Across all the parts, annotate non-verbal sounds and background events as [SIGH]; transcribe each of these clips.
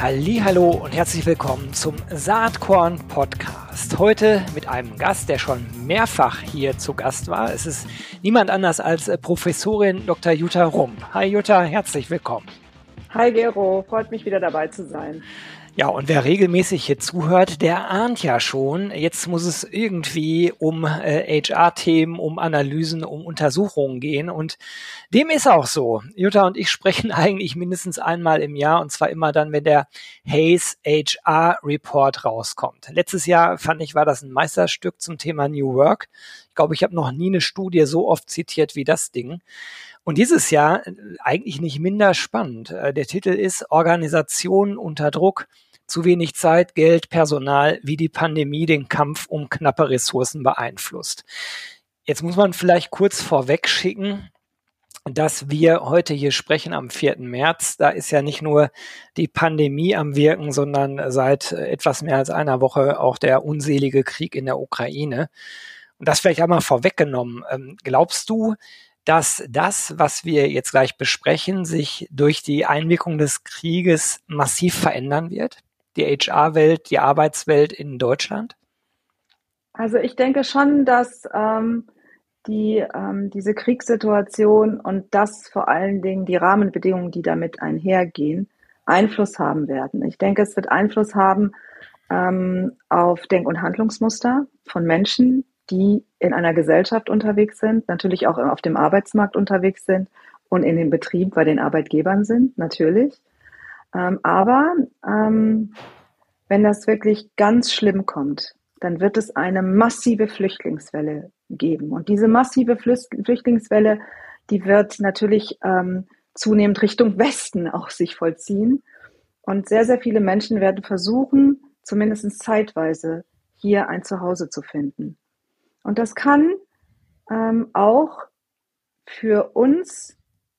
Hallo und herzlich willkommen zum Saatkorn Podcast. Heute mit einem Gast, der schon mehrfach hier zu Gast war. Es ist niemand anders als Professorin Dr. Jutta Rump. Hi Jutta, herzlich willkommen. Hi Gero, freut mich wieder dabei zu sein. Ja, und wer regelmäßig hier zuhört, der ahnt ja schon, jetzt muss es irgendwie um äh, HR-Themen, um Analysen, um Untersuchungen gehen. Und dem ist auch so. Jutta und ich [LAUGHS] sprechen eigentlich mindestens einmal im Jahr und zwar immer dann, wenn der Hayes HR Report rauskommt. Letztes Jahr fand ich, war das ein Meisterstück zum Thema New Work. Ich glaube, ich habe noch nie eine Studie so oft zitiert wie das Ding. Und dieses Jahr äh, eigentlich nicht minder spannend. Äh, der Titel ist Organisation unter Druck, zu wenig Zeit, Geld, Personal, wie die Pandemie den Kampf um knappe Ressourcen beeinflusst. Jetzt muss man vielleicht kurz vorweg schicken, dass wir heute hier sprechen am 4. März. Da ist ja nicht nur die Pandemie am Wirken, sondern seit etwas mehr als einer Woche auch der unselige Krieg in der Ukraine. Und das vielleicht einmal vorweggenommen. Ähm, glaubst du, dass das, was wir jetzt gleich besprechen, sich durch die Einwirkung des Krieges massiv verändern wird? Die HR-Welt, die Arbeitswelt in Deutschland? Also ich denke schon, dass ähm, die, ähm, diese Kriegssituation und das vor allen Dingen die Rahmenbedingungen, die damit einhergehen, Einfluss haben werden. Ich denke, es wird Einfluss haben ähm, auf Denk- und Handlungsmuster von Menschen, die in einer Gesellschaft unterwegs sind, natürlich auch auf dem Arbeitsmarkt unterwegs sind und in dem Betrieb bei den Arbeitgebern sind, natürlich. Ähm, aber ähm, wenn das wirklich ganz schlimm kommt, dann wird es eine massive Flüchtlingswelle geben. Und diese massive Flüchtlingswelle, die wird natürlich ähm, zunehmend Richtung Westen [LAUGHS] auch sich vollziehen. Und sehr, sehr viele Menschen werden versuchen, zumindest zeitweise hier ein Zuhause zu finden. Und das kann ähm, auch für uns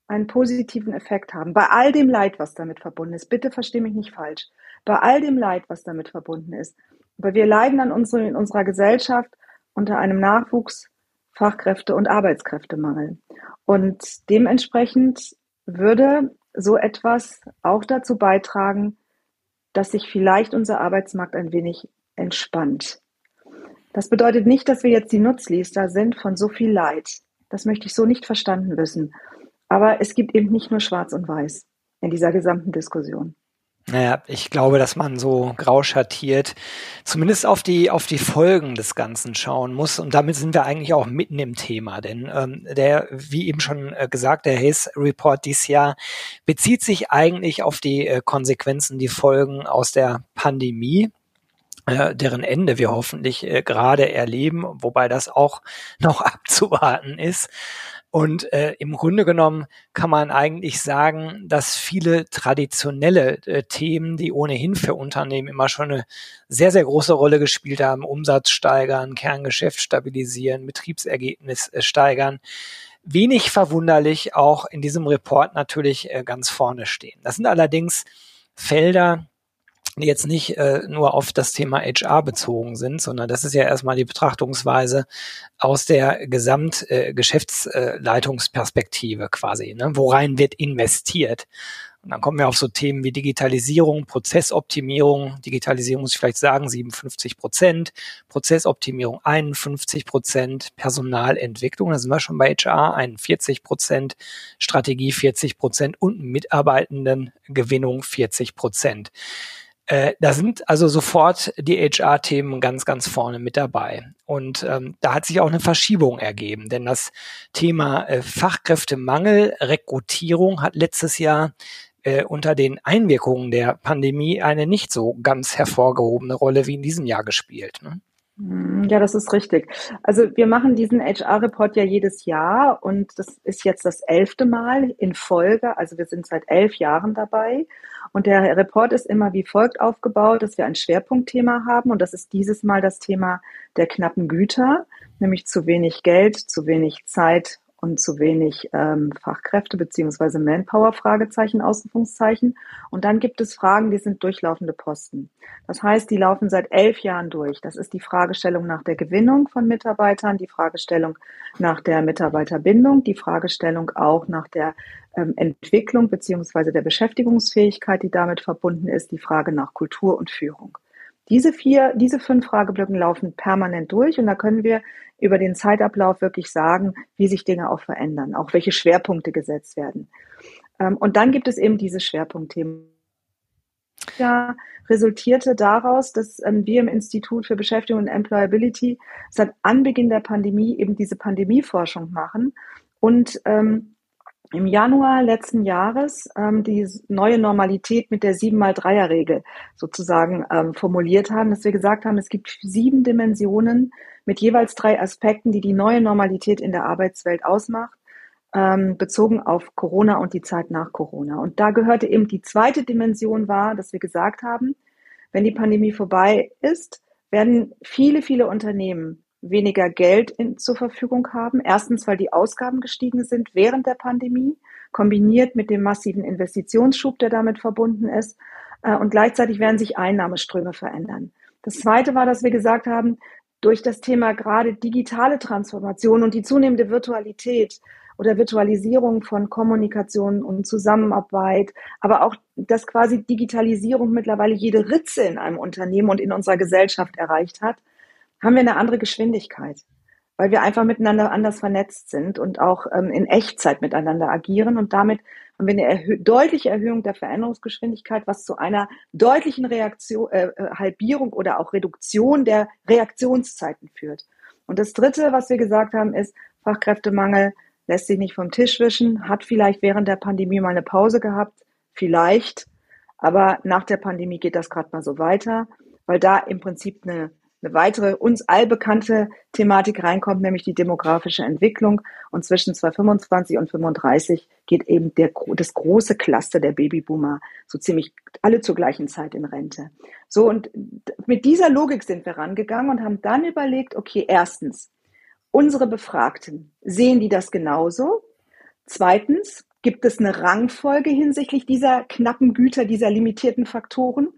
einen positiven Effekt haben. Bei all dem Leid, was damit verbunden ist. Bitte verstehe mich nicht falsch. Bei all dem Leid, was damit verbunden ist. Aber wir leiden an unsere, in unserer Gesellschaft unter einem Nachwuchs, Fachkräfte- und Arbeitskräftemangel. Und dementsprechend würde so etwas auch dazu beitragen, dass sich vielleicht unser Arbeitsmarkt ein wenig entspannt. Das bedeutet nicht, dass wir jetzt die Nutzliester sind von so viel Leid. Das möchte ich so nicht verstanden wissen. Aber es gibt eben nicht nur Schwarz und Weiß in dieser gesamten Diskussion. Naja, ich glaube, dass man so grau schattiert, zumindest auf die, auf die Folgen des Ganzen schauen muss. Und damit sind wir eigentlich auch mitten im Thema. Denn ähm, der, wie eben schon äh, gesagt, der Hayes Report dieses Jahr bezieht sich eigentlich auf die äh, Konsequenzen, die Folgen aus der Pandemie äh, deren Ende wir hoffentlich äh, gerade erleben, wobei das auch noch [LAUGHS] abzuwarten ist. Und äh, im Grunde genommen kann man eigentlich sagen, dass viele traditionelle äh, Themen, die ohnehin für Unternehmen immer schon eine sehr, sehr große Rolle gespielt haben, Umsatz steigern, Kerngeschäft stabilisieren, Betriebsergebnis äh, steigern, wenig verwunderlich auch in diesem Report natürlich äh, ganz vorne stehen. Das sind allerdings Felder, jetzt nicht äh, nur auf das Thema HR bezogen sind, sondern das ist ja erstmal die Betrachtungsweise aus der Gesamtgeschäftsleitungsperspektive äh, quasi. Ne? Worein wird investiert? Und dann kommen wir auf so Themen wie Digitalisierung, Prozessoptimierung. Digitalisierung muss ich vielleicht sagen, 57 Prozent, Prozessoptimierung 51 Prozent, Personalentwicklung, da sind wir schon bei HR, 41 Prozent, Strategie 40 Prozent und Mitarbeitendengewinnung 40 Prozent. Äh, da sind also sofort die HR-Themen ganz, ganz vorne mit dabei. Und ähm, da hat sich auch eine Verschiebung ergeben, denn das Thema äh, Fachkräftemangel, Rekrutierung hat letztes Jahr äh, unter den Einwirkungen der Pandemie eine nicht so ganz hervorgehobene Rolle wie in diesem Jahr gespielt. Ne? Hm, ja, das ist richtig. Also wir machen diesen HR-Report ja jedes Jahr und das ist jetzt das elfte Mal in Folge. Also wir sind seit elf Jahren dabei. Und der Report ist immer wie folgt aufgebaut, dass wir ein Schwerpunktthema haben. Und das ist dieses Mal das Thema der knappen Güter, nämlich zu wenig Geld, zu wenig Zeit und zu wenig ähm, Fachkräfte beziehungsweise Manpower, Fragezeichen, Ausrufungszeichen. Und dann gibt es Fragen, die sind durchlaufende Posten. Das heißt, die laufen seit elf Jahren durch. Das ist die Fragestellung nach der Gewinnung von Mitarbeitern, die Fragestellung nach der Mitarbeiterbindung, die Fragestellung auch nach der ähm, Entwicklung beziehungsweise der Beschäftigungsfähigkeit, die damit verbunden ist, die Frage nach Kultur und Führung. Diese vier, diese fünf Frageblöcken laufen permanent durch und da können wir über den Zeitablauf wirklich sagen, wie sich Dinge auch verändern, auch welche Schwerpunkte gesetzt werden. Ähm, und dann gibt es eben diese Schwerpunktthemen. Ja, resultierte daraus, dass ähm, wir im Institut für Beschäftigung und Employability seit Anbeginn der Pandemie eben diese Pandemieforschung machen und ähm, im Januar letzten Jahres ähm, die neue Normalität mit der 7x3er-Regel sozusagen ähm, formuliert haben, dass wir gesagt haben, es gibt sieben Dimensionen mit jeweils drei Aspekten, die die neue Normalität in der Arbeitswelt ausmacht, ähm, bezogen auf Corona und die Zeit nach Corona. Und da gehörte eben die zweite Dimension war, dass wir gesagt haben, wenn die Pandemie vorbei ist, werden viele, viele Unternehmen weniger Geld in, zur Verfügung haben. Erstens, weil die Ausgaben gestiegen sind während der Pandemie, kombiniert mit dem massiven Investitionsschub, der damit verbunden ist. Äh, und gleichzeitig werden sich Einnahmeströme verändern. Das Zweite war, dass wir gesagt haben, durch das Thema gerade digitale Transformation und die zunehmende Virtualität oder Virtualisierung von Kommunikation und Zusammenarbeit, aber auch, dass quasi Digitalisierung mittlerweile jede Ritze in einem Unternehmen und in unserer Gesellschaft erreicht hat, haben wir eine andere Geschwindigkeit, weil wir einfach miteinander anders vernetzt sind und auch ähm, in Echtzeit miteinander agieren und damit haben wir eine erhö deutliche Erhöhung der Veränderungsgeschwindigkeit, was zu einer deutlichen Reaktion, äh, äh, Halbierung oder auch Reduktion der Reaktionszeiten führt. Und das Dritte, was wir gesagt haben, ist Fachkräftemangel lässt sich nicht vom Tisch wischen, hat vielleicht während der Pandemie mal eine Pause gehabt, vielleicht, aber nach der Pandemie geht das gerade mal so weiter, weil da im Prinzip eine eine weitere uns allbekannte Thematik reinkommt, nämlich die demografische Entwicklung. Und zwischen 2025 und 35 geht eben der, das große Cluster der Babyboomer so ziemlich alle zur gleichen Zeit in Rente. So, und mit dieser Logik sind wir rangegangen und haben dann überlegt, okay, erstens, unsere Befragten, sehen die das genauso? Zweitens, gibt es eine Rangfolge hinsichtlich dieser knappen Güter, dieser limitierten Faktoren?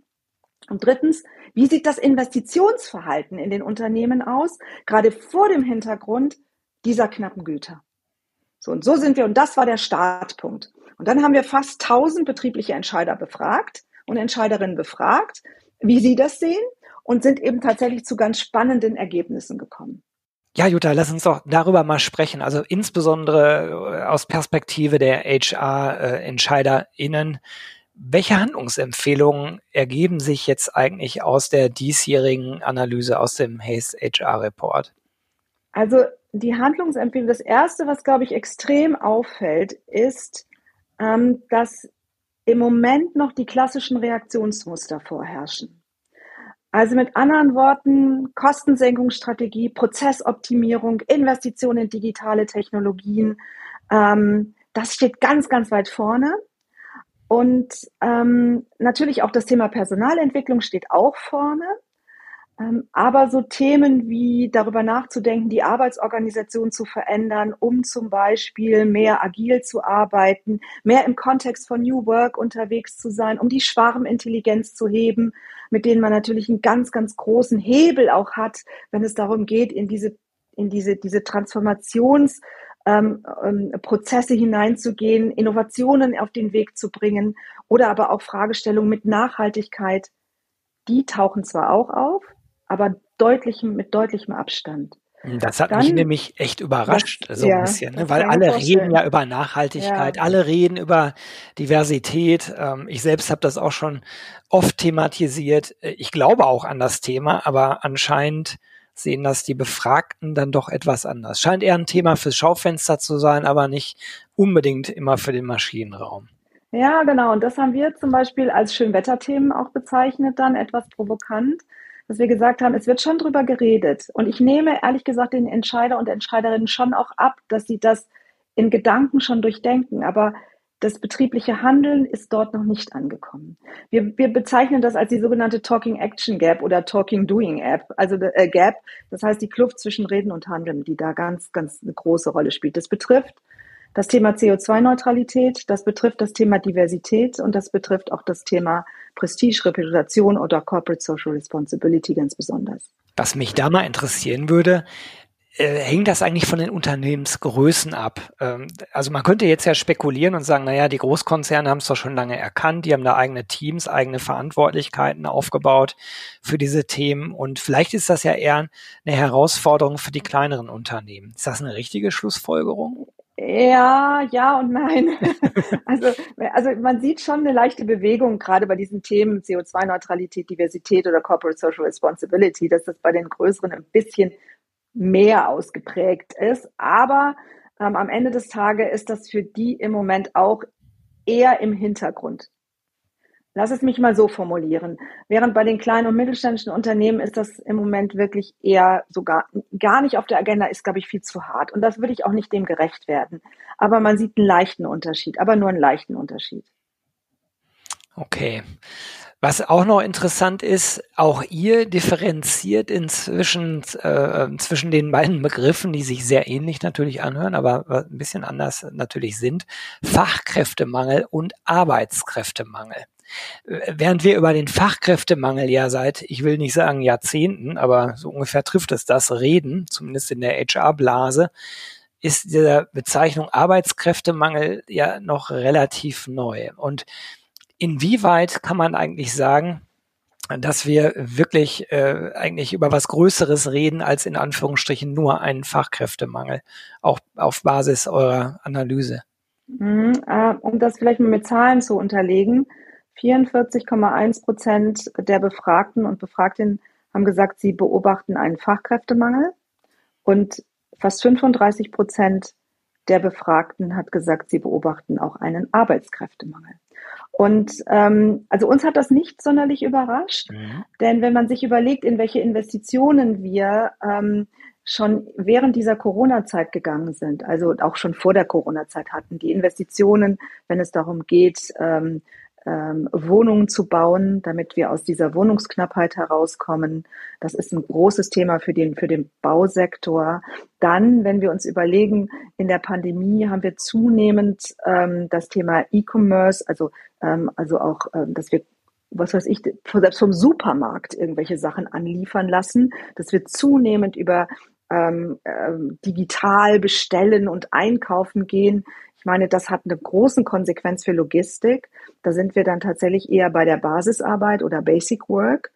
Und drittens, wie sieht das Investitionsverhalten in den Unternehmen aus, gerade vor dem Hintergrund dieser knappen Güter? So, und so sind wir, und das war der Startpunkt. Und dann haben wir fast 1000 betriebliche Entscheider befragt und Entscheiderinnen befragt, wie sie das sehen und sind eben tatsächlich zu ganz spannenden Ergebnissen gekommen. Ja, Jutta, lass uns doch darüber mal sprechen. Also insbesondere äh, aus Perspektive der HR-EntscheiderInnen. Welche Handlungsempfehlungen ergeben sich jetzt eigentlich aus der diesjährigen Analyse aus dem Hays HR Report? Also die Handlungsempfehlung, das erste, was glaube ich extrem auffällt, ist, ähm, dass im Moment noch die klassischen Reaktionsmuster vorherrschen. Also mit anderen Worten, Kostensenkungsstrategie, Prozessoptimierung, Investition in digitale Technologien, ähm, das steht ganz, ganz weit vorne. Und ähm, natürlich auch das Thema Personalentwicklung steht auch vorne. Ähm, aber so Themen wie darüber nachzudenken, die Arbeitsorganisation zu verändern, um zum Beispiel mehr agil zu arbeiten, mehr im Kontext von New Work unterwegs zu sein, um die Schwarmintelligenz zu heben, mit denen man natürlich einen ganz, ganz großen Hebel auch hat, wenn es darum geht, in diese, in diese, diese Transformations- ähm, ähm, Prozesse hineinzugehen, Innovationen auf den Weg zu bringen oder aber auch Fragestellungen mit Nachhaltigkeit, die tauchen zwar auch auf, aber deutlichem, mit deutlichem Abstand. Das hat Dann, mich nämlich echt überrascht, das, so ein ja, bisschen, ne? weil alle reden ja über Nachhaltigkeit, ja. alle reden über Diversität. Ähm, ich selbst habe das auch schon oft thematisiert. Ich glaube auch an das Thema, aber anscheinend sehen das die Befragten dann doch etwas anders. Scheint eher ein Thema fürs Schaufenster zu sein, aber nicht unbedingt immer für den Maschinenraum. Ja, genau. Und das haben wir zum Beispiel als Schönwetterthemen auch bezeichnet, dann etwas provokant, dass wir gesagt haben, es wird schon drüber geredet. Und ich nehme ehrlich gesagt den Entscheider und Entscheiderinnen schon auch ab, dass sie das in Gedanken schon durchdenken. Aber das betriebliche Handeln ist dort noch nicht angekommen. Wir, wir bezeichnen das als die sogenannte Talking Action Gap oder Talking Doing App, also äh, Gap. Das heißt die Kluft zwischen Reden und Handeln, die da ganz, ganz eine große Rolle spielt. Das betrifft das Thema CO2-Neutralität, das betrifft das Thema Diversität und das betrifft auch das Thema Prestige, Reputation oder Corporate Social Responsibility ganz besonders. Was mich da mal interessieren würde, hängt das eigentlich von den Unternehmensgrößen ab? Ähm, also man könnte jetzt ja spekulieren und sagen, naja, die Großkonzerne haben es doch schon lange erkannt, die haben da eigene Teams, eigene Verantwortlichkeiten aufgebaut für diese Themen und vielleicht ist das ja eher eine Herausforderung für die kleineren Unternehmen. Ist das eine richtige Schlussfolgerung? Ja, ja und nein. [LAUGHS] also, also man sieht schon eine leichte Bewegung, gerade bei diesen Themen CO2-Neutralität, Diversität oder Corporate Social Responsibility, dass das bei den größeren ein bisschen mehr ausgeprägt ist. Aber ähm, am Ende des Tages ist das für die im Moment auch eher im Hintergrund. Lass es mich mal so formulieren. Während bei den kleinen und mittelständischen Unternehmen ist das im Moment wirklich eher sogar gar nicht auf der Agenda, ist, glaube ich, viel zu hart. Und das würde ich auch nicht dem gerecht werden. Aber man sieht einen leichten Unterschied, aber nur einen leichten Unterschied. Okay. Was auch noch interessant ist, auch ihr differenziert inzwischen äh, zwischen den beiden Begriffen, die sich sehr ähnlich natürlich anhören, aber ein bisschen anders natürlich sind, Fachkräftemangel und Arbeitskräftemangel. Während wir über den Fachkräftemangel ja seit, ich will nicht sagen Jahrzehnten, aber so ungefähr trifft es das reden, zumindest in der HR-Blase, ist der Bezeichnung Arbeitskräftemangel ja noch relativ neu. Und inwieweit kann man eigentlich sagen, dass wir wirklich äh, eigentlich über was Größeres reden als in Anführungsstrichen nur einen Fachkräftemangel, auch auf Basis eurer Analyse? Mhm, äh, um das vielleicht mal mit Zahlen zu unterlegen, 44,1 Prozent der Befragten und Befragtinnen haben gesagt, sie beobachten einen Fachkräftemangel und fast 35 Prozent der Befragten hat gesagt, sie beobachten auch einen Arbeitskräftemangel. Und ähm, also uns hat das nicht sonderlich überrascht, mhm. denn wenn man sich überlegt, in welche Investitionen wir ähm, schon während dieser Corona-Zeit gegangen sind, also auch schon vor der Corona-Zeit hatten, die Investitionen, wenn es darum geht, ähm, ähm, Wohnungen zu bauen, damit wir aus dieser Wohnungsknappheit herauskommen. Das ist ein großes Thema für den, für den Bausektor. Dann, wenn wir uns überlegen, in der Pandemie haben wir zunehmend ähm, das Thema E-Commerce, also, ähm, also auch, ähm, dass wir was weiß ich, selbst vom Supermarkt irgendwelche Sachen anliefern lassen, dass wir zunehmend über ähm, ähm, digital bestellen und einkaufen gehen. Ich meine, das hat eine große Konsequenz für Logistik. Da sind wir dann tatsächlich eher bei der Basisarbeit oder Basic Work.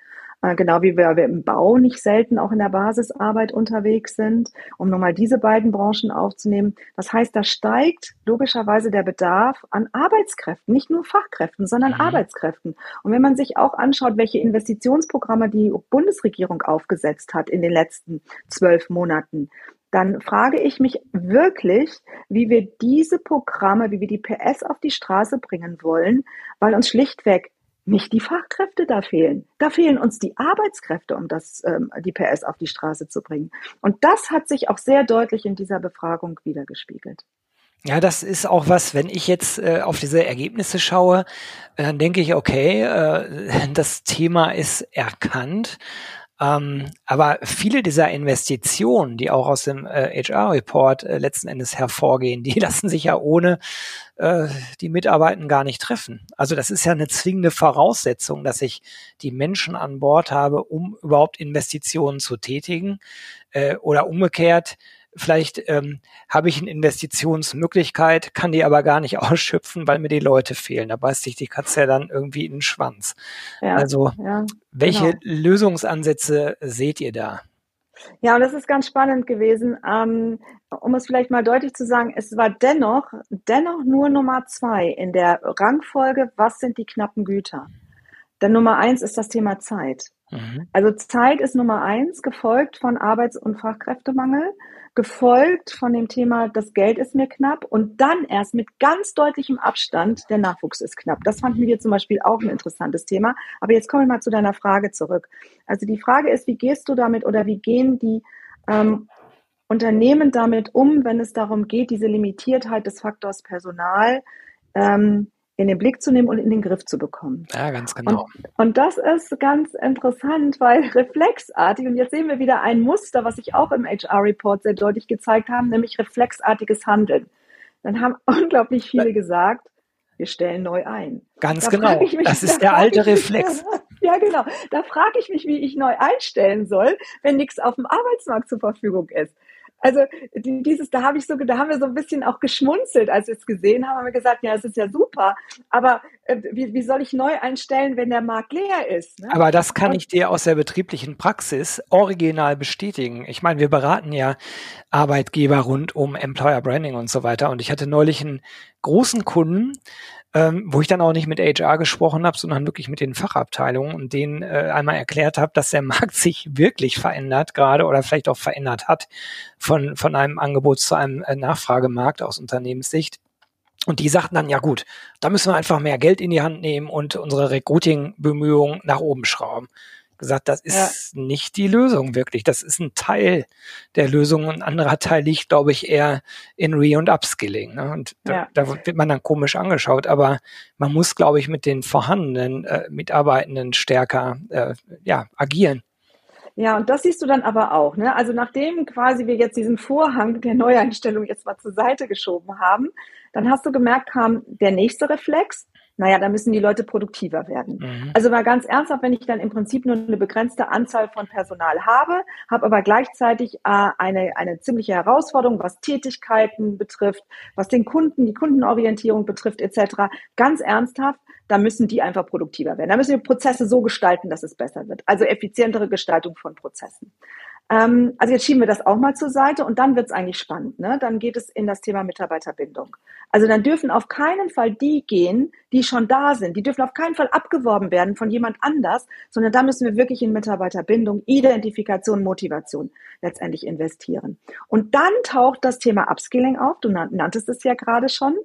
Äh, genau wie wir im Bau nicht selten auch in der Basisarbeit unterwegs sind, um nochmal diese beiden Branchen aufzunehmen. Das heißt, da steigt logischerweise der Bedarf an Arbeitskräften, nicht nur Fachkräften, sondern mhm. Arbeitskräften. Und wenn man sich auch anschaut, welche Investitionsprogramme die Bundesregierung aufgesetzt hat in den letzten zwölf Monaten, dann frage ich mich wirklich, wie wir diese Programme, wie wir die PS auf die Straße bringen wollen, weil uns schlichtweg nicht die Fachkräfte da fehlen. Da fehlen uns die Arbeitskräfte, um das, ähm, die PS auf die Straße zu bringen. Und das hat sich auch sehr deutlich in dieser Befragung wiedergespiegelt. Ja, das ist auch was, wenn ich jetzt äh, auf diese Ergebnisse schaue, äh, dann denke ich, okay, äh, [LAUGHS] das Thema ist erkannt. Ähm, aber viele dieser Investitionen, die auch aus dem äh, HR-Report äh, letzten Endes hervorgehen, die [LAUGHS] lassen sich ja ohne äh, die Mitarbeitenden gar nicht treffen. Also das ist ja eine zwingende Voraussetzung, dass ich die Menschen an Bord habe, um überhaupt Investitionen zu tätigen. Äh, oder umgekehrt, vielleicht ähm, habe ich eine Investitionsmöglichkeit, kann die aber gar nicht [LAUGHS] ausschöpfen, weil mir die Leute fehlen. Da beißt sich die Katze ja dann irgendwie in den Schwanz. Ja, also ja, welche genau. Lösungsansätze seht ihr da? Ja, und das ist ganz spannend gewesen. Ähm, um es vielleicht mal deutlich zu sagen, es war dennoch, dennoch nur Nummer zwei in der Rangfolge, was sind die knappen Güter? Denn Nummer eins ist das Thema Zeit. Mhm. Also Zeit ist Nummer eins, gefolgt von Arbeits- und Fachkräftemangel gefolgt von dem Thema, das Geld ist mir knapp und dann erst mit ganz deutlichem Abstand, der Nachwuchs ist knapp. Das fanden wir zum Beispiel auch ein interessantes Thema. Aber jetzt kommen wir mal zu deiner Frage zurück. Also die Frage ist, wie gehst du damit oder wie gehen die ähm, Unternehmen damit um, wenn es darum geht, diese Limitiertheit des Faktors Personal ähm, in den Blick zu nehmen und in den Griff zu bekommen. Ja, ganz genau. Und, und, das ist ganz interessant, weil [LAUGHS] reflexartig, und jetzt sehen wir wieder ein Muster, was ich auch im HR-Report sehr deutlich gezeigt habe, nämlich reflexartiges Handeln. Dann haben [LAUGHS] unglaublich viele gesagt, wir stellen neu ein. Ganz da genau. Mich, das ist der alte Reflex. Mich, [LAUGHS] ja, genau. Da frage ich mich, wie ich neu einstellen soll, wenn nichts auf dem Arbeitsmarkt zur Verfügung ist. Also dieses, da habe ich so, da haben wir so ein bisschen auch geschmunzelt, als wir es gesehen haben, haben wir gesagt, ja, es ist ja super, aber äh, wie, wie soll ich neu einstellen, wenn der Markt leer ist? Ne? Aber das kann ich dir aus der betrieblichen Praxis original bestätigen. Ich meine, wir beraten ja Arbeitgeber rund um Employer Branding und so weiter. Und ich hatte neulich einen großen Kunden, ähm, wo ich dann auch nicht mit HR gesprochen habe, sondern wirklich mit den Fachabteilungen und denen äh, einmal erklärt habe, dass der Markt [LAUGHS] sich wirklich verändert gerade oder vielleicht auch verändert hat von, von einem Angebot zu einem äh, Nachfragemarkt aus Unternehmenssicht. Und die sagten dann, ja gut, da müssen wir einfach mehr Geld in die Hand nehmen und unsere Recruiting-Bemühungen nach oben schrauben gesagt, das ist ja. nicht die Lösung wirklich. Das ist ein Teil der Lösung. Ein anderer Teil liegt, glaube ich, eher in Re- und Upskilling. Ne? Und ja. da, da, wird man dann komisch angeschaut. Aber man muss, glaube ich, mit den vorhandenen äh, Mitarbeitenden stärker äh, ja, agieren. Ja, und das siehst du dann aber auch. Ne? Also nachdem quasi wir jetzt diesen Vorhang der Neueinstellung jetzt mal zur Seite geschoben haben, dann hast du gemerkt, kam der nächste Reflex, naja, da müssen die Leute produktiver werden. Mhm. Also mal ganz ernsthaft, wenn ich dann im Prinzip nur eine begrenzte Anzahl von Personal habe, habe aber gleichzeitig äh, eine, eine ziemliche Herausforderung, was Tätigkeiten betrifft, was den Kunden, die Kundenorientierung betrifft, etc. Ganz ernsthaft, da müssen die einfach produktiver werden. Da müssen wir Prozesse so gestalten, dass es besser wird. Also effizientere Gestaltung von Prozessen. Ähm, also jetzt schieben wir das auch mal zur Seite und dann wird es eigentlich spannend. Ne? Dann geht es in das Thema Mitarbeiterbindung. Also dann dürfen auf keinen Fall die gehen, die schon da sind. Die dürfen auf keinen Fall abgeworben werden von jemand anders, sondern da müssen wir wirklich in Mitarbeiterbindung, Identifikation, Motivation letztendlich investieren. Und dann taucht das Thema Upskilling auf. Du nanntest es ja gerade schon.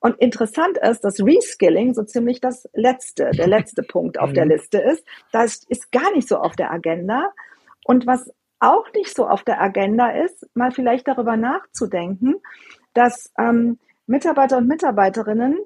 Und interessant ist, dass Reskilling so ziemlich das letzte, der letzte [LAUGHS] Punkt auf der mhm. Liste ist. Das ist gar nicht so auf der Agenda. Und was auch nicht so auf der Agenda ist, mal vielleicht darüber nachzudenken, dass ähm, Mitarbeiter und Mitarbeiterinnen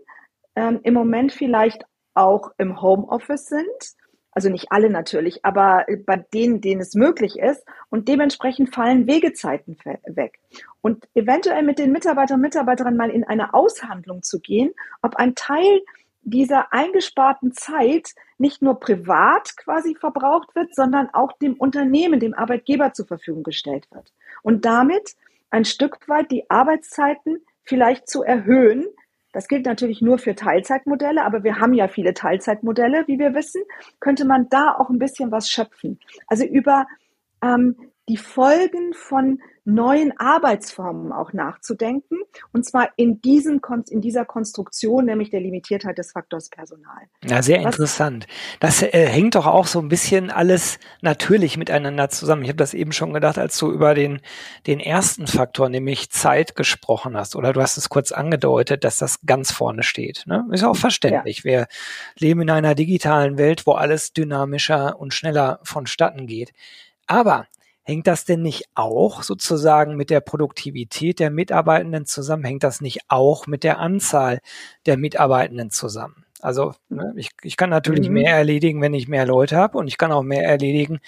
ähm, im Moment vielleicht auch im Homeoffice sind. Also nicht alle natürlich, aber bei denen, denen es möglich ist. Und dementsprechend fallen Wegezeiten weg. Und eventuell mit den Mitarbeitern und Mitarbeiterinnen mal in eine Aushandlung zu gehen, ob ein Teil dieser eingesparten Zeit nicht nur privat quasi verbraucht wird, sondern auch dem Unternehmen, dem Arbeitgeber zur Verfügung gestellt wird. Und damit ein Stück weit die Arbeitszeiten vielleicht zu erhöhen. Das gilt natürlich nur für Teilzeitmodelle, aber wir haben ja viele Teilzeitmodelle, wie wir wissen, könnte man da auch ein bisschen was schöpfen. Also über ähm, die Folgen von neuen Arbeitsformen auch nachzudenken. Und zwar in, diesen, in dieser Konstruktion, nämlich der Limitiertheit des Faktors Personal. Ja, sehr Was, interessant. Das äh, hängt doch auch so ein bisschen alles natürlich miteinander zusammen. Ich habe das eben schon gedacht, als du über den, den ersten Faktor, nämlich Zeit, gesprochen hast. Oder du hast es kurz angedeutet, dass das ganz vorne steht. Ne? Ist auch verständlich. Ja. Wir leben in einer digitalen Welt, wo alles dynamischer und schneller vonstatten geht. Aber Hängt das denn nicht auch sozusagen mit der Produktivität der Mitarbeitenden zusammen? Hängt das nicht auch mit der Anzahl der Mitarbeitenden zusammen? Also ne, ich, ich kann natürlich mhm. mehr erledigen, wenn ich mehr Leute habe und ich kann auch mehr erledigen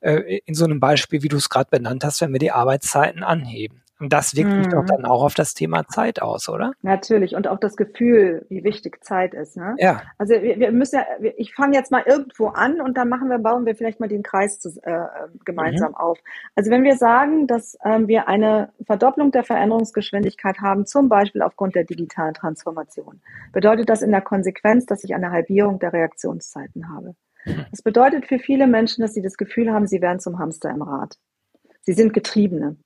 äh, in so einem Beispiel, wie du es gerade benannt hast, wenn wir die Arbeitszeiten anheben. Und das wirkt sich doch mhm. dann auch auf das Thema Zeit aus, oder? Natürlich. Und auch das Gefühl, wie wichtig Zeit ist. Ne? Ja. Also wir, wir müssen ja, ich fange jetzt mal irgendwo an und dann machen wir, bauen wir vielleicht mal den Kreis zu, äh, gemeinsam mhm. auf. Also wenn wir sagen, dass ähm, wir eine Verdopplung der Veränderungsgeschwindigkeit haben, zum Beispiel aufgrund der digitalen Transformation, bedeutet das in der Konsequenz, dass ich eine Halbierung der Reaktionszeiten habe. Mhm. Das bedeutet für viele Menschen, dass sie das Gefühl haben, sie werden zum Hamster im Rad. Sie sind Getriebene.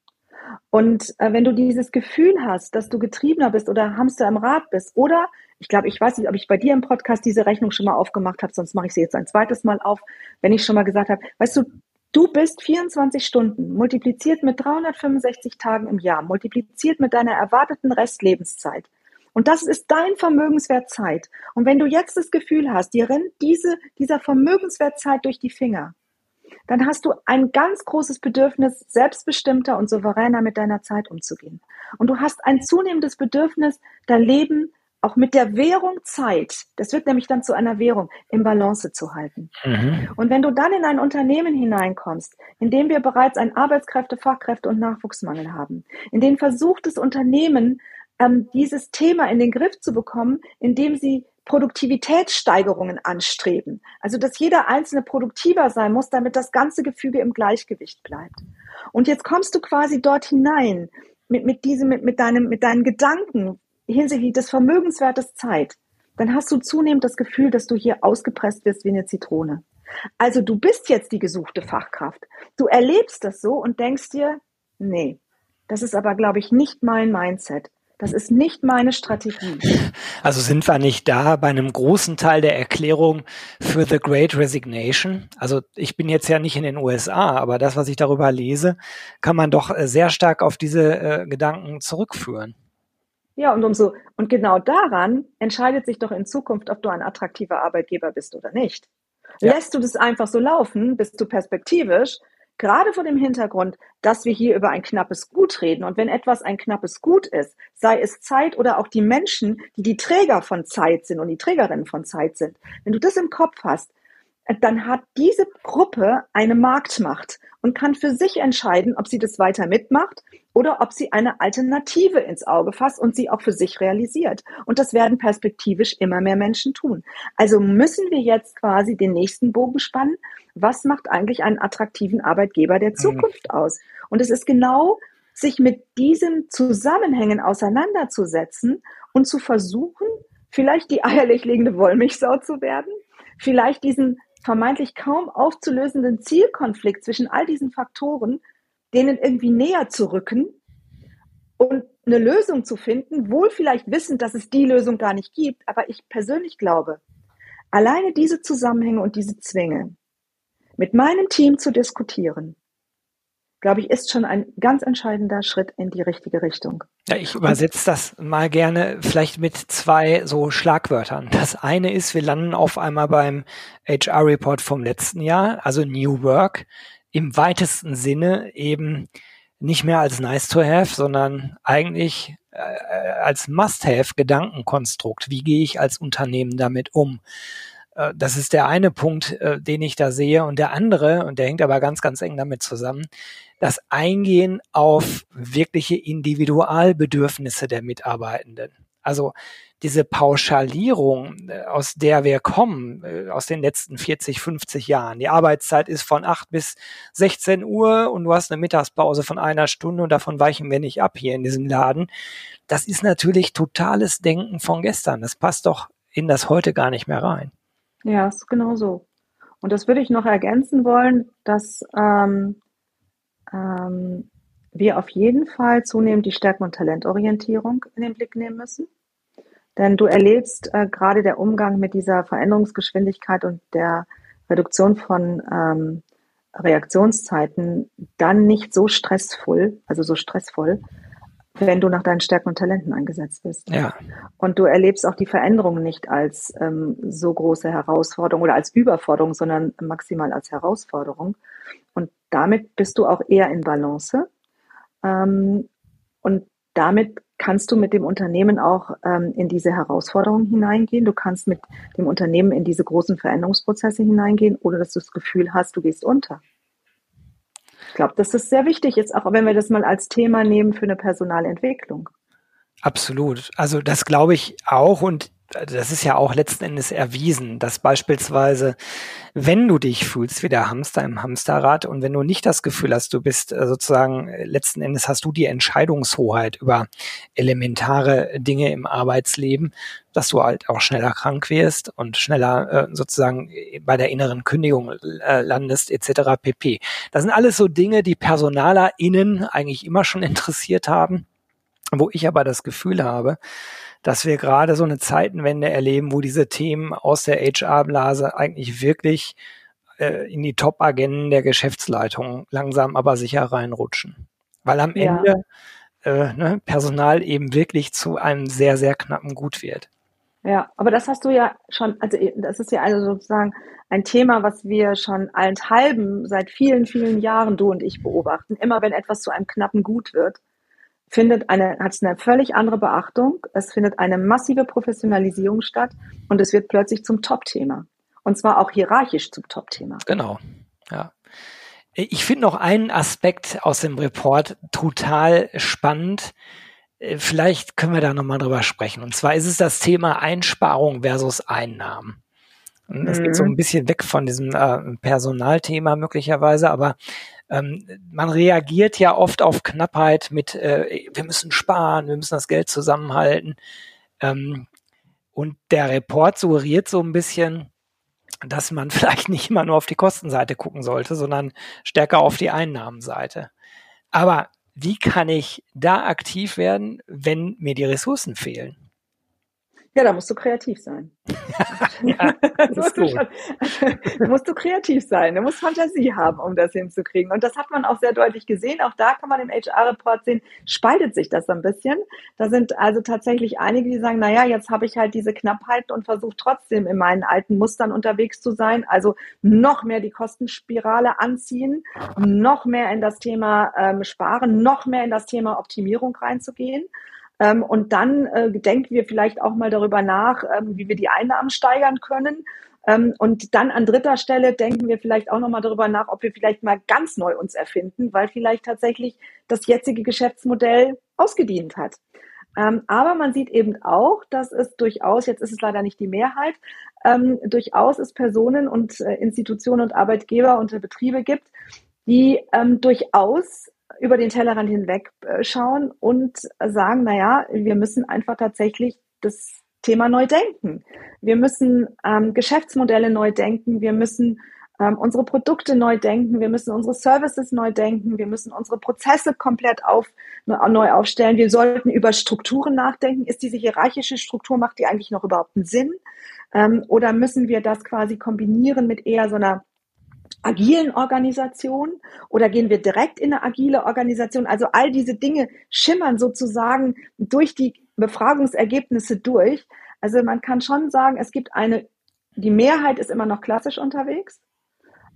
Und äh, wenn du dieses Gefühl hast, dass du Getriebener bist oder Hamster im Rad bist, oder ich glaube, ich weiß nicht, ob ich bei dir im Podcast diese Rechnung schon mal aufgemacht habe, sonst mache ich sie jetzt ein zweites Mal auf, wenn ich schon mal gesagt habe, weißt du, du bist 24 Stunden multipliziert mit 365 Tagen im Jahr, multipliziert mit deiner erwarteten Restlebenszeit. Und das ist dein Vermögenswert Zeit. Und wenn du jetzt das Gefühl hast, dir rennt diese, dieser Vermögenswert Zeit durch die Finger, dann hast du ein ganz großes Bedürfnis, selbstbestimmter und souveräner mit deiner Zeit umzugehen. Und du hast ein zunehmendes Bedürfnis, dein Leben auch mit der Währung Zeit, das wird nämlich dann zu einer Währung, im Balance zu halten. Mhm. Und wenn du dann in ein Unternehmen hineinkommst, in dem wir bereits einen Arbeitskräfte-, Fachkräfte- und Nachwuchsmangel haben, in dem versucht das Unternehmen, ähm, dieses Thema in den Griff zu bekommen, indem sie Produktivitätssteigerungen anstreben. Also, dass jeder Einzelne produktiver sein muss, damit das ganze Gefüge im Gleichgewicht bleibt. Und jetzt kommst du quasi dort hinein mit, mit diesem, mit, mit deinem, mit deinen Gedanken hinsichtlich des Vermögenswertes Zeit. Dann hast du zunehmend das Gefühl, dass du hier ausgepresst wirst wie eine Zitrone. Also du bist jetzt die gesuchte Fachkraft. Du erlebst das so und denkst dir, nee, das ist aber, glaube ich, nicht mein Mindset. Das ist nicht meine Strategie. Also sind wir nicht da bei einem großen Teil der Erklärung für The Great Resignation? Also ich bin jetzt ja nicht in den USA, aber das, was ich darüber lese, kann man doch äh, sehr stark auf diese äh, Gedanken zurückführen. Ja, und umso, und genau daran entscheidet sich doch in Zukunft, ob du ein attraktiver Arbeitgeber bist oder nicht. Ja. Lässt du das einfach so laufen, bist du perspektivisch, Gerade vor dem Hintergrund, dass wir hier über ein knappes Gut reden. Und wenn etwas ein knappes Gut ist, sei es Zeit oder auch die Menschen, die die Träger von Zeit sind und die Trägerinnen von Zeit sind. Wenn du das im Kopf hast, dann hat diese Gruppe eine Marktmacht und kann für sich entscheiden, ob sie das weiter mitmacht oder ob sie eine Alternative ins Auge fasst und sie auch für sich realisiert. Und das werden perspektivisch immer mehr Menschen tun. Also müssen wir jetzt quasi den nächsten Bogen spannen. Was macht eigentlich einen attraktiven Arbeitgeber der mhm. Zukunft aus? Und es ist genau, sich mit diesen Zusammenhängen auseinanderzusetzen und zu versuchen, vielleicht die eierlich legende Wollmilchsau zu werden, vielleicht diesen vermeintlich kaum aufzulösenden Zielkonflikt zwischen all diesen Faktoren, denen irgendwie näher zu rücken und eine Lösung zu finden, wohl vielleicht wissend, dass es die Lösung gar nicht gibt. Aber ich persönlich glaube, alleine diese Zusammenhänge und diese Zwänge mit meinem Team zu diskutieren, glaube ich, ist schon ein ganz entscheidender Schritt in die richtige Richtung. Ja, ich übersetze das mal gerne vielleicht mit zwei so Schlagwörtern. Das eine ist, wir landen auf einmal beim HR-Report vom letzten Jahr, also New Work, im weitesten Sinne eben nicht mehr als nice to have, sondern eigentlich äh, als must-have Gedankenkonstrukt. Wie gehe ich als Unternehmen damit um? Äh, das ist der eine Punkt, äh, den ich da sehe. Und der andere, und der hängt aber ganz, ganz eng damit zusammen, das Eingehen auf wirkliche Individualbedürfnisse der Mitarbeitenden. Also diese Pauschalierung, äh, aus der wir kommen, äh, aus den letzten 40, 50 Jahren. Die Arbeitszeit ist von 8 bis 16 Uhr und du hast eine Mittagspause von einer Stunde und davon weichen wir nicht ab hier in diesem Laden. Das ist natürlich totales Denken von gestern. Das passt doch in das heute gar nicht mehr rein. Ja, ist genau so. Und das würde ich noch ergänzen wollen, dass ähm, ähm, wir auf jeden Fall zunehmend die Stärken- und Talentorientierung in den Blick nehmen müssen. Denn du erlebst äh, gerade der Umgang mit dieser Veränderungsgeschwindigkeit und der Reduktion von ähm, Reaktionszeiten dann nicht so stressvoll, also so stressvoll, wenn du nach deinen Stärken und Talenten eingesetzt bist. Ja. Und du erlebst auch die Veränderungen nicht als ähm, so große Herausforderung oder als Überforderung, sondern maximal als Herausforderung. Und damit bist du auch eher in Balance. Ähm, und damit kannst du mit dem Unternehmen auch ähm, in diese Herausforderungen hineingehen. Du kannst mit dem Unternehmen in diese großen Veränderungsprozesse hineingehen, ohne dass du das Gefühl hast, du gehst unter. Ich glaube, das sehr wichtig ist, auch wenn wir das mal als Thema nehmen für eine Personalentwicklung. Absolut. Also das glaube ich auch und das ist ja auch letzten Endes erwiesen, dass beispielsweise, wenn du dich fühlst wie der Hamster im Hamsterrad und wenn du nicht das Gefühl hast, du bist äh, sozusagen, äh, letzten Endes hast du die Entscheidungshoheit über elementare Dinge im Arbeitsleben, dass du halt auch schneller krank wirst und schneller äh, sozusagen bei der inneren Kündigung landest etc. pp. Das sind alles so Dinge, die PersonalerInnen eigentlich immer schon [LAUGHS] interessiert haben, wo ich aber das Gefühl habe, dass wir gerade so eine Zeitenwende erleben, wo diese Themen aus der HR-Blase eigentlich wirklich äh, in die Top-Agenden der Geschäftsleitung langsam aber sicher reinrutschen. Weil am ja. Ende äh, ne, Personal eben wirklich zu einem sehr, sehr knappen Gut wird. Ja, aber das hast du ja schon, also das ist ja also sozusagen ein Thema, was wir schon allenthalben seit vielen, vielen Jahren, du und ich, beobachten. Immer wenn etwas zu einem knappen Gut wird, findet eine, hat eine völlig andere Beachtung. Es findet eine massive Professionalisierung statt und es wird plötzlich zum Top-Thema. Und zwar auch hierarchisch zum Top-Thema. Genau, ja. Ich finde noch einen Aspekt aus dem Report total spannend. Äh, vielleicht können wir da nochmal drüber sprechen. Und zwar ist es das Thema Einsparung versus Einnahmen. Es mhm. geht so ein bisschen weg von diesem äh, Personalthema möglicherweise, aber ähm, man reagiert ja oft auf Knappheit mit, äh, wir müssen sparen, wir müssen das Geld zusammenhalten. Ähm, und der Report suggeriert so ein bisschen, dass man [LAUGHS] vielleicht nicht immer nur auf die Kostenseite gucken sollte, sondern stärker auf die Einnahmenseite. Aber wie kann ich da aktiv werden, wenn mir die Ressourcen fehlen? Ja, da musst du kreativ sein. ja, [LAUGHS] das musst, du schon, [LAUGHS] musst du kreativ sein. Du musst Fantasie haben, um das hinzukriegen. Und das hat man auch sehr deutlich gesehen. Auch da kann man im HR-Report sehen, spaltet sich das ein bisschen. Da sind also tatsächlich einige, die sagen, naja, jetzt habe ich halt diese Knappheit und versuche trotzdem in meinen alten Mustern unterwegs zu sein. Also noch mehr die Kostenspirale anziehen, noch mehr in das Thema ähm, Sparen, noch mehr in das Thema Optimierung reinzugehen. Ähm, und dann äh, denken wir vielleicht auch mal darüber nach, ähm, wie wir die Einnahmen steigern können. Ähm, und dann an dritter Stelle denken wir vielleicht auch nochmal darüber nach, ob wir vielleicht mal ganz neu uns erfinden, weil vielleicht tatsächlich das jetzige Geschäftsmodell ausgedient hat. Ähm, aber man sieht eben auch, dass es durchaus, jetzt ist es leider nicht die Mehrheit, ähm, durchaus es Personen und äh, Institutionen und Arbeitgeber und Betriebe gibt, die ähm, durchaus über den Tellerrand hinweg äh, schauen und sagen, na ja, wir müssen einfach tatsächlich das Thema neu denken. Wir müssen ähm, Geschäftsmodelle neu denken. Wir müssen ähm, unsere Produkte neu denken. Wir müssen unsere Services neu denken. Wir müssen unsere Prozesse komplett auf, neu aufstellen. Wir sollten über Strukturen nachdenken. Ist diese hierarchische Struktur, macht die eigentlich noch überhaupt einen Sinn? Ähm, oder müssen wir das quasi kombinieren mit eher so einer agilen Organisation oder gehen wir direkt in eine agile Organisation? Also all diese Dinge schimmern sozusagen durch die Befragungsergebnisse durch. Also man kann schon sagen, es gibt eine, die Mehrheit ist immer noch klassisch unterwegs,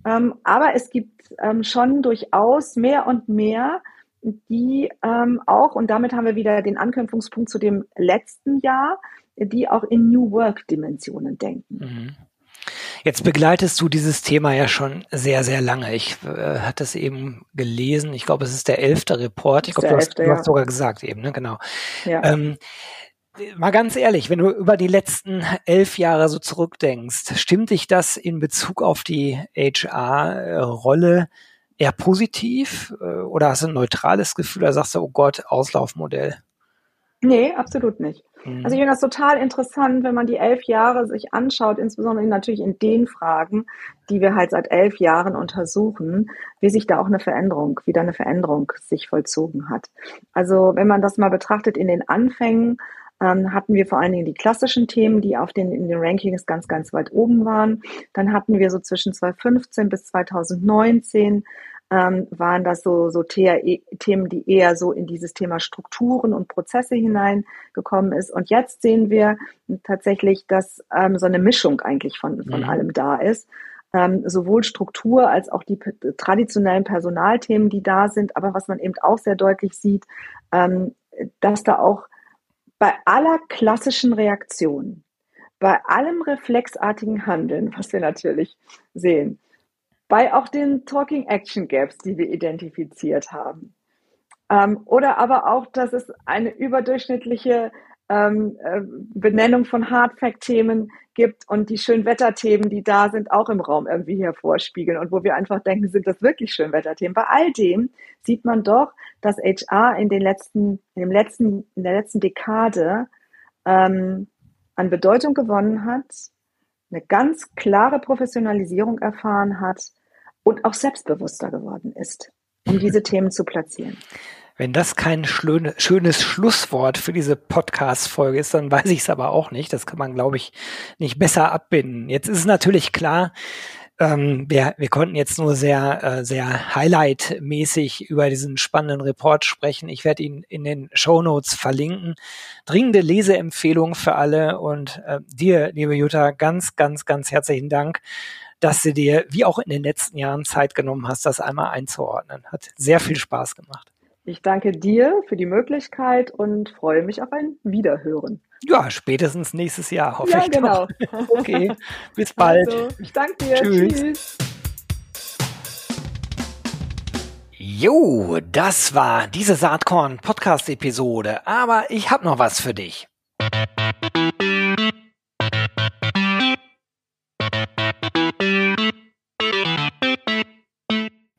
ähm, aber es gibt ähm, schon durchaus mehr und mehr, die ähm, auch, und damit haben wir wieder den Anknüpfungspunkt zu dem letzten Jahr, die auch in New Work Dimensionen denken. Mhm. Jetzt begleitest du dieses Thema ja schon sehr, sehr lange. Ich äh, hatte es eben gelesen. Ich glaube, es ist der elfte Report. Ich glaube, du, hast, du hast sogar gesagt eben, ne? Genau. Ja. Ähm, mal ganz ehrlich, wenn du über die letzten elf Jahre so zurückdenkst, stimmt dich das in Bezug auf die HR-Rolle eher positiv äh, oder hast du ein neutrales Gefühl oder sagst du, oh Gott, Auslaufmodell? Nee, absolut nicht. Also ich finde das total interessant, wenn man die elf Jahre sich anschaut, insbesondere natürlich in den Fragen, die wir halt seit elf Jahren untersuchen, wie sich da auch eine Veränderung, wieder eine Veränderung sich vollzogen hat. Also wenn man das mal betrachtet in den Anfängen, ähm, hatten wir vor allen Dingen die klassischen Themen, die auf den, in den Rankings ganz, ganz weit oben waren. Dann hatten wir so zwischen 2015 bis 2019 ähm, waren das so, so TAE, Themen, die eher so in dieses Thema Strukturen und Prozesse hineingekommen ist. Und jetzt sehen wir tatsächlich, dass ähm, so eine Mischung eigentlich von, von mhm. allem da ist. Ähm, sowohl Struktur als auch die traditionellen Personalthemen, die da sind. Aber was man eben auch sehr deutlich sieht, ähm, dass da auch bei aller klassischen Reaktion, bei allem reflexartigen Handeln, was wir natürlich sehen, bei auch den Talking Action Gaps, die wir identifiziert haben. Ähm, oder aber auch, dass es eine überdurchschnittliche ähm, äh, Benennung von Hardfact-Themen gibt und die Schönwetterthemen, die da sind, auch im Raum irgendwie hervorspiegeln und wo wir einfach denken, sind das wirklich Schönwetterthemen? Bei all dem sieht man doch, dass HR in den letzten, in dem letzten, in der letzten Dekade ähm, an Bedeutung gewonnen hat, eine ganz klare Professionalisierung erfahren hat und auch selbstbewusster geworden ist, um diese Themen zu platzieren. Wenn das kein schönes Schlusswort für diese Podcast-Folge ist, dann weiß ich es aber auch nicht. Das kann man, glaube ich, nicht besser abbinden. Jetzt ist es natürlich klar, ähm, wir, wir konnten jetzt nur sehr, äh, sehr highlight-mäßig über diesen spannenden Report sprechen. Ich werde ihn in den Show Notes verlinken. Dringende Leseempfehlung für alle und äh, dir, liebe Jutta, ganz, ganz, ganz herzlichen Dank, dass du dir, wie auch in den letzten Jahren, Zeit genommen hast, das einmal einzuordnen. Hat sehr viel Spaß gemacht. Ich danke dir für die Möglichkeit und freue mich auf ein Wiederhören. Ja, spätestens nächstes Jahr, hoffe ja, ich. genau. Doch. [LAUGHS] Okay, bis bald. Also, ich danke dir. Tschüss. Tschüss. Jo, das war diese Saatkorn-Podcast-Episode, aber ich habe noch was für dich.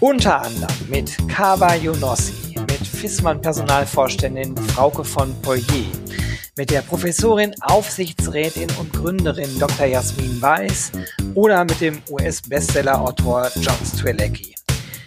Unter anderem mit Kaba Yonossi, mit Fissmann Personalvorständin Frauke von Poirier, mit der Professorin, Aufsichtsrätin und Gründerin Dr. Jasmin Weiß oder mit dem US-Bestseller-Autor John Strelecki.